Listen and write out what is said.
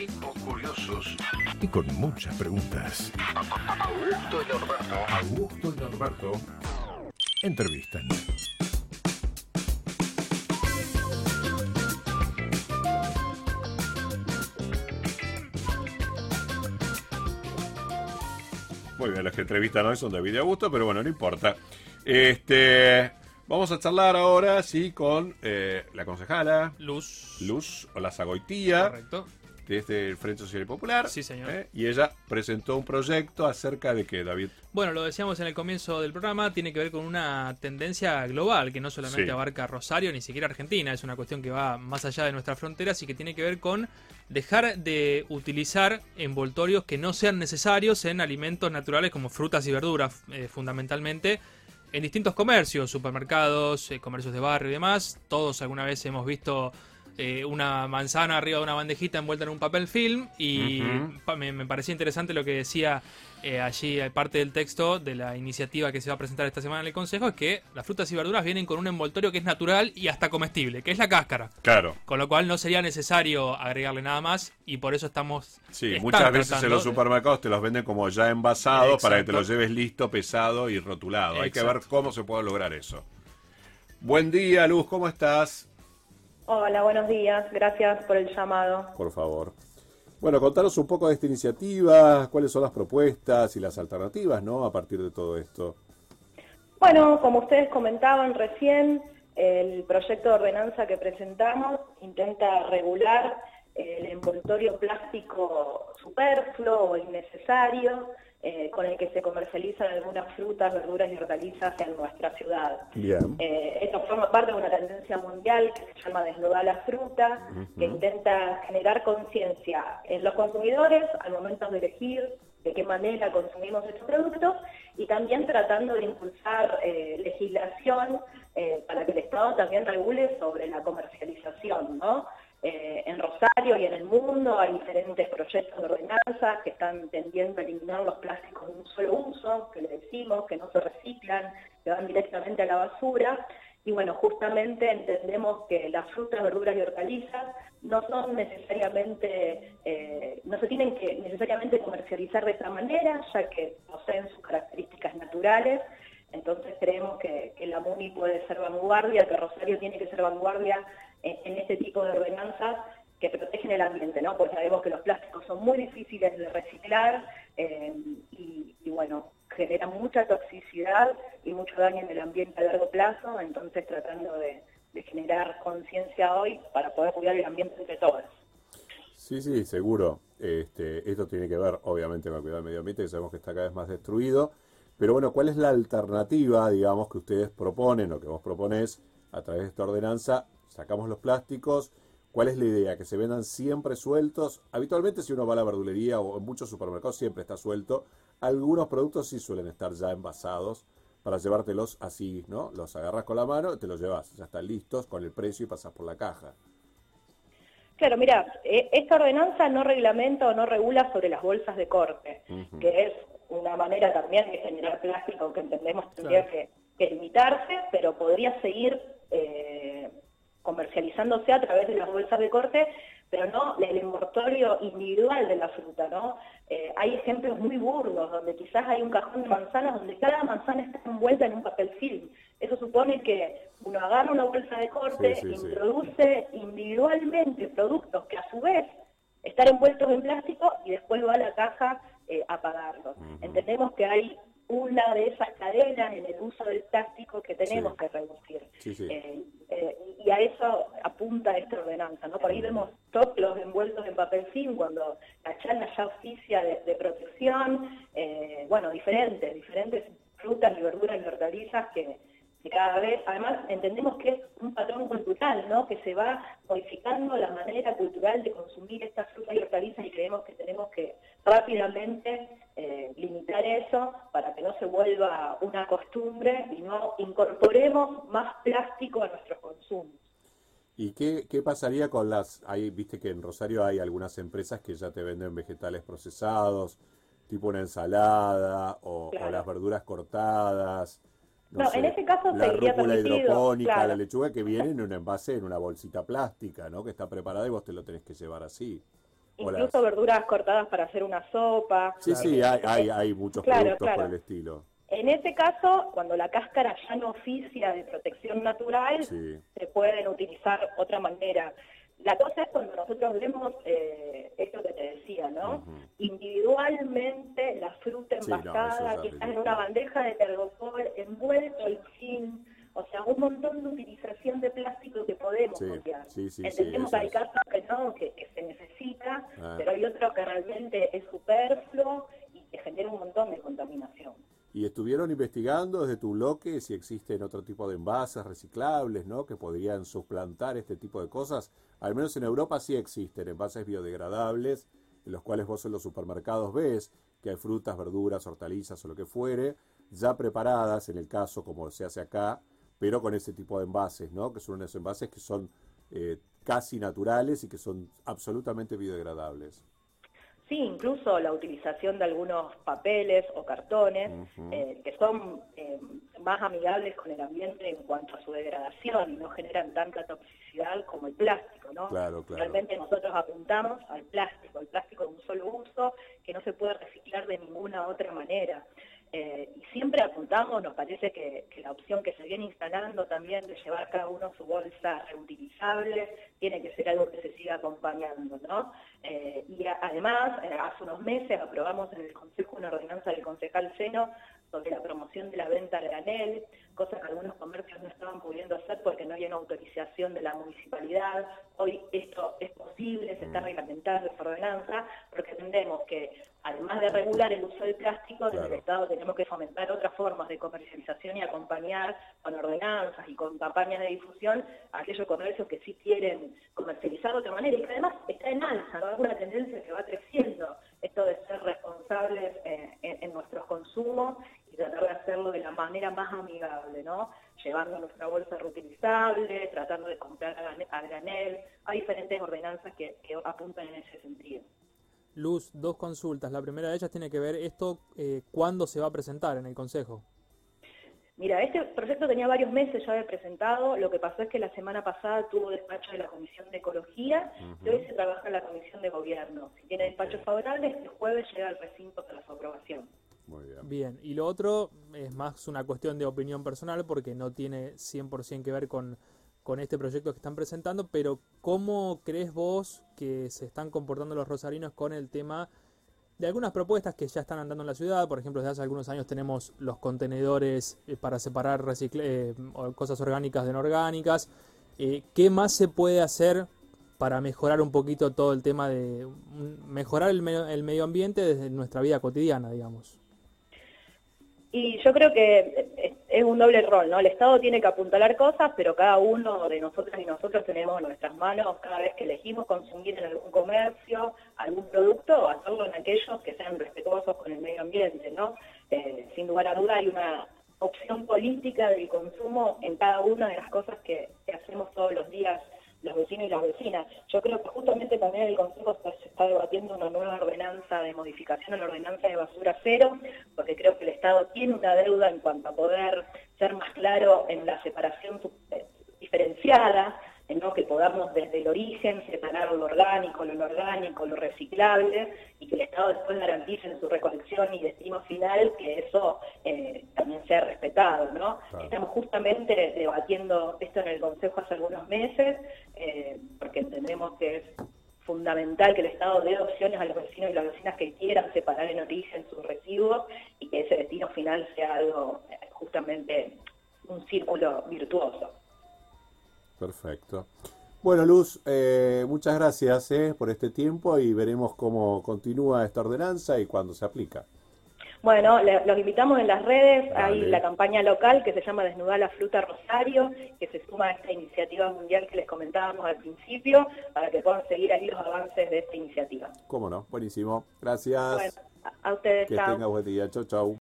tipos curiosos y con muchas preguntas. Augusto y Norberto. Augusto y Norberto entrevistan. Muy bien, los que entrevistan hoy son David y Augusto, pero bueno, no importa. Este, vamos a charlar ahora, sí, con eh, la concejala Luz. Luz Olazagoitía, Correcto. Desde el Frente Social y Popular. Sí, señor. ¿eh? Y ella presentó un proyecto acerca de que, David. Bueno, lo decíamos en el comienzo del programa, tiene que ver con una tendencia global que no solamente Sí. abarca Rosario ni siquiera Argentina, es una cuestión que va más allá de nuestras fronteras y que tiene que ver con dejar de utilizar envoltorios que no sean necesarios en alimentos naturales como frutas y verduras, eh, fundamentalmente en distintos comercios, supermercados, eh, comercios de barrio y demás. Todos alguna vez hemos visto eh, una manzana arriba de una bandejita envuelta en un papel film y me, me parecía interesante lo que decía eh, allí eh, parte del texto de la iniciativa que se va a presentar esta semana en el Consejo, es que las frutas y verduras vienen con un envoltorio que es natural y hasta comestible, que es la cáscara. Claro. Con lo cual no sería necesario agregarle nada más y por eso estamos... Sí, muchas veces en los supermercados te los venden como ya envasados para que te los lleves listo, pesado y rotulado. Hay que ver cómo se puede lograr eso. Buen día, Luz, ¿cómo estás? Hola, buenos días. Gracias por el llamado. Por favor. Bueno, contanos un poco de esta iniciativa, cuáles son las propuestas y las alternativas, ¿no? A partir de todo esto. Bueno, como ustedes comentaban recién, el proyecto de ordenanza que presentamos intenta regular el envoltorio plástico superfluo o innecesario eh, con el que se comercializan algunas frutas, verduras y hortalizas en nuestra ciudad. Eh, esto forma parte de una tendencia mundial que se llama Desnudar la fruta, que intenta generar conciencia en los consumidores al momento de elegir de qué manera consumimos estos productos y también tratando de impulsar eh, legislación eh, para que el Estado también regule sobre la comercialización, ¿no? Eh, en Rosario y en el mundo hay diferentes proyectos de ordenanza que están tendiendo a eliminar los plásticos de un solo uso, que le decimos, que no se reciclan, que van directamente a la basura. Y bueno, justamente entendemos que las frutas, verduras y hortalizas no son necesariamente, eh, no se tienen que necesariamente comercializar de esa manera, ya que poseen sus características naturales. Entonces creemos que, que la MUNI puede ser vanguardia, que Rosario tiene que ser vanguardia en, en este tipo de ordenanzas que protegen el ambiente, ¿no? Porque sabemos que los plásticos son muy difíciles de reciclar eh, y, bueno, generan mucha toxicidad y mucho daño en el ambiente a largo plazo, entonces tratando de, generar conciencia hoy para poder cuidar el ambiente entre todos. Sí, sí, seguro. Este, esto tiene que ver, obviamente, con el cuidado del medio ambiente, que sabemos que está cada vez más destruido. Pero bueno, ¿cuál es la alternativa, digamos, que ustedes proponen o que vos proponés a través de esta ordenanza? Sacamos los plásticos. ¿Cuál es la idea? ¿Que se vendan siempre sueltos? Habitualmente, si uno va a la verdulería o en muchos supermercados, siempre está suelto. Algunos productos sí suelen estar ya envasados para llevártelos así, ¿no? Los agarras con la mano, te los llevas, ya están listos con el precio y pasas por la caja. Claro, mira, eh, esta ordenanza no reglamenta o no regula sobre las bolsas de corte, que es una manera también de generar plástico que entendemos tendría que, que limitarse, pero podría seguir eh, comercializándose a través de las bolsas de corte, pero no el envoltorio individual de la fruta, ¿no? Eh, hay ejemplos muy burdos donde quizás hay un cajón de manzanas donde cada manzana está envuelta en un papel film. Eso supone que uno agarra una bolsa de corte, Sí, sí, sí. introduce individualmente productos que a su vez están envueltos en plástico y después va a la caja eh, a pagarlos. Entendemos que hay una de esas cadenas en el uso del plástico que tenemos Sí. que reducir. Sí, sí. Eh, eh, y a eso apunta esta ordenanza, ¿no? Por ahí vemos todos los envueltos en papel film cuando la charla ya oficia de, de protección, eh, bueno, diferentes, diferentes frutas y verduras y hortalizas que, que cada vez, además entendemos que es un patrón cultural, ¿no? Que se va modificando la manera cultural de consumir estas frutas y hortalizas y creemos que tenemos que rápidamente limitar eso se vuelva una costumbre y no incorporemos más plástico a nuestros consumos. ¿Y qué, qué pasaría con las... Hay, viste que en Rosario hay algunas empresas que ya te venden vegetales procesados, tipo una ensalada o, las verduras cortadas. No, en ese caso la seguiría rúcula hidropónica, claro. la lechuga que viene en un envase, en una bolsita plástica, ¿no? Que está preparada y vos te lo tenés que llevar así. Incluso verduras cortadas para hacer una sopa. Sí, sí, hay, hay, hay muchos Claro, productos claro. por el estilo. En ese caso, cuando la cáscara ya no oficia de protección natural, Sí. se pueden utilizar otra manera. La cosa es cuando nosotros vemos eh, esto que te decía, ¿no? Individualmente la fruta Sí, no, envasada, que está en una bandeja de tergopol, envuelto el zinc, o sea, un montón de utilización de plástico que podemos Sí, copiar. sí, sí, sí, Entendemos que hay casos que no, que, que Ah. pero hay otros que realmente es superfluo y que genera un montón de contaminación. Y estuvieron investigando desde tu bloque si existen otro tipo de envases reciclables, ¿no? Que podrían suplantar este tipo de cosas. Al menos en Europa sí existen envases biodegradables, en los cuales vos en los supermercados ves que hay frutas, verduras, hortalizas o lo que fuere, ya preparadas, en el caso como se hace acá, pero con ese tipo de envases, ¿no? Que son unos envases que son eh, casi naturales y que son absolutamente biodegradables. Sí, incluso la utilización de algunos papeles o cartones eh, que son eh, más amigables con el ambiente en cuanto a su degradación y no generan tanta toxicidad como el plástico, ¿no? Claro, claro. Realmente nosotros apuntamos al plástico, el plástico de un solo uso que no se puede reciclar de ninguna otra manera. Eh, y siempre apuntamos, nos parece que, la opción que se viene instalando también de llevar cada uno su bolsa reutilizable tiene que ser algo que se siga acompañando, ¿no? Eh, y además, eh, hace unos meses aprobamos en el Consejo una ordenanza del concejal Seno sobre la promoción de la venta a granel, cosa que algunos comercios no estaban pudiendo hacer porque no había una autorización de la municipalidad. Hoy esto es posible, se está reglamentando esa ordenanza, porque entendemos que además de regular el uso del plástico, desde Claro. el Estado tenemos que fomentar otras formas de comercialización y acompañar con ordenanzas y con campañas de difusión aquellos comercios que sí quieren comercializar de otra manera y que además está en alza, ¿no? es una tendencia que va creciendo, esto de ser responsables eh, en, en nuestros consumos y tratar de hacerlo de la manera más amigable, ¿no? Llevando nuestra bolsa reutilizable, tratando de comprar a granel, hay diferentes ordenanzas que, que apuntan en ese sentido. Luz, dos consultas. La primera de ellas tiene que ver esto, eh, ¿cuándo se va a presentar en el Consejo? Mira, este proyecto tenía varios meses ya de presentado, lo que pasó es que la semana pasada tuvo despacho de la Comisión de Ecología y hoy se trabaja en la Comisión de Gobierno. Si tiene despacho favorable, este jueves llega al recinto para su aprobación. Muy bien. Bien, y lo otro es más una cuestión de opinión personal porque no tiene 100% que ver con, con este proyecto que están presentando, pero ¿cómo crees vos que se están comportando los rosarinos con el tema de algunas propuestas que ya están andando en la ciudad? Por ejemplo, desde hace algunos años tenemos los contenedores eh, para separar recicle- eh, cosas orgánicas de no orgánicas. Eh, ¿Qué más se puede hacer para mejorar un poquito todo el tema de mejorar el medio ambiente desde nuestra vida cotidiana, digamos? Y yo creo que es- un doble rol, ¿no? El Estado tiene que apuntalar cosas, pero cada uno de nosotros y nosotros tenemos en nuestras manos cada vez que elegimos consumir en algún comercio, algún producto, hacerlo en aquellos que sean respetuosos con el medio ambiente, ¿no? Eh, sin lugar a duda hay una opción política del consumo en cada una de las cosas que hacemos todos los días y las vecinas. Yo creo que justamente también el Consejo se está debatiendo una nueva ordenanza de modificación a la ordenanza de basura cero, porque creo que el Estado tiene una deuda en cuanto a poder ser más claro en la separación eh, diferenciada, en ¿no? que podamos desde el origen separar lo orgánico, lo orgánico, lo reciclable, y que el Estado después garantice en su recolección y destino final que eso eh, también sea respetado. ¿no? Claro. Estamos justamente debatiendo esto en el Consejo hace algunos meses, eh, porque entendemos que es fundamental que el Estado dé opciones a los vecinos y las vecinas que quieran separar en origen sus residuos y que ese destino final sea algo eh, justamente un círculo virtuoso. Perfecto. Bueno, Luz, eh, muchas gracias eh, por este tiempo y veremos cómo continúa esta ordenanza y cuándo se aplica. Bueno, le- los invitamos en las redes, hay la campaña local que se llama Desnudar la Fruta Rosario, que se suma a esta iniciativa mundial que les comentábamos al principio, para que puedan seguir ahí los avances de esta iniciativa. ¿Cómo no? Buenísimo. Gracias. Bueno, a, ustedes, que chao. tenga buen día. Chau, chau.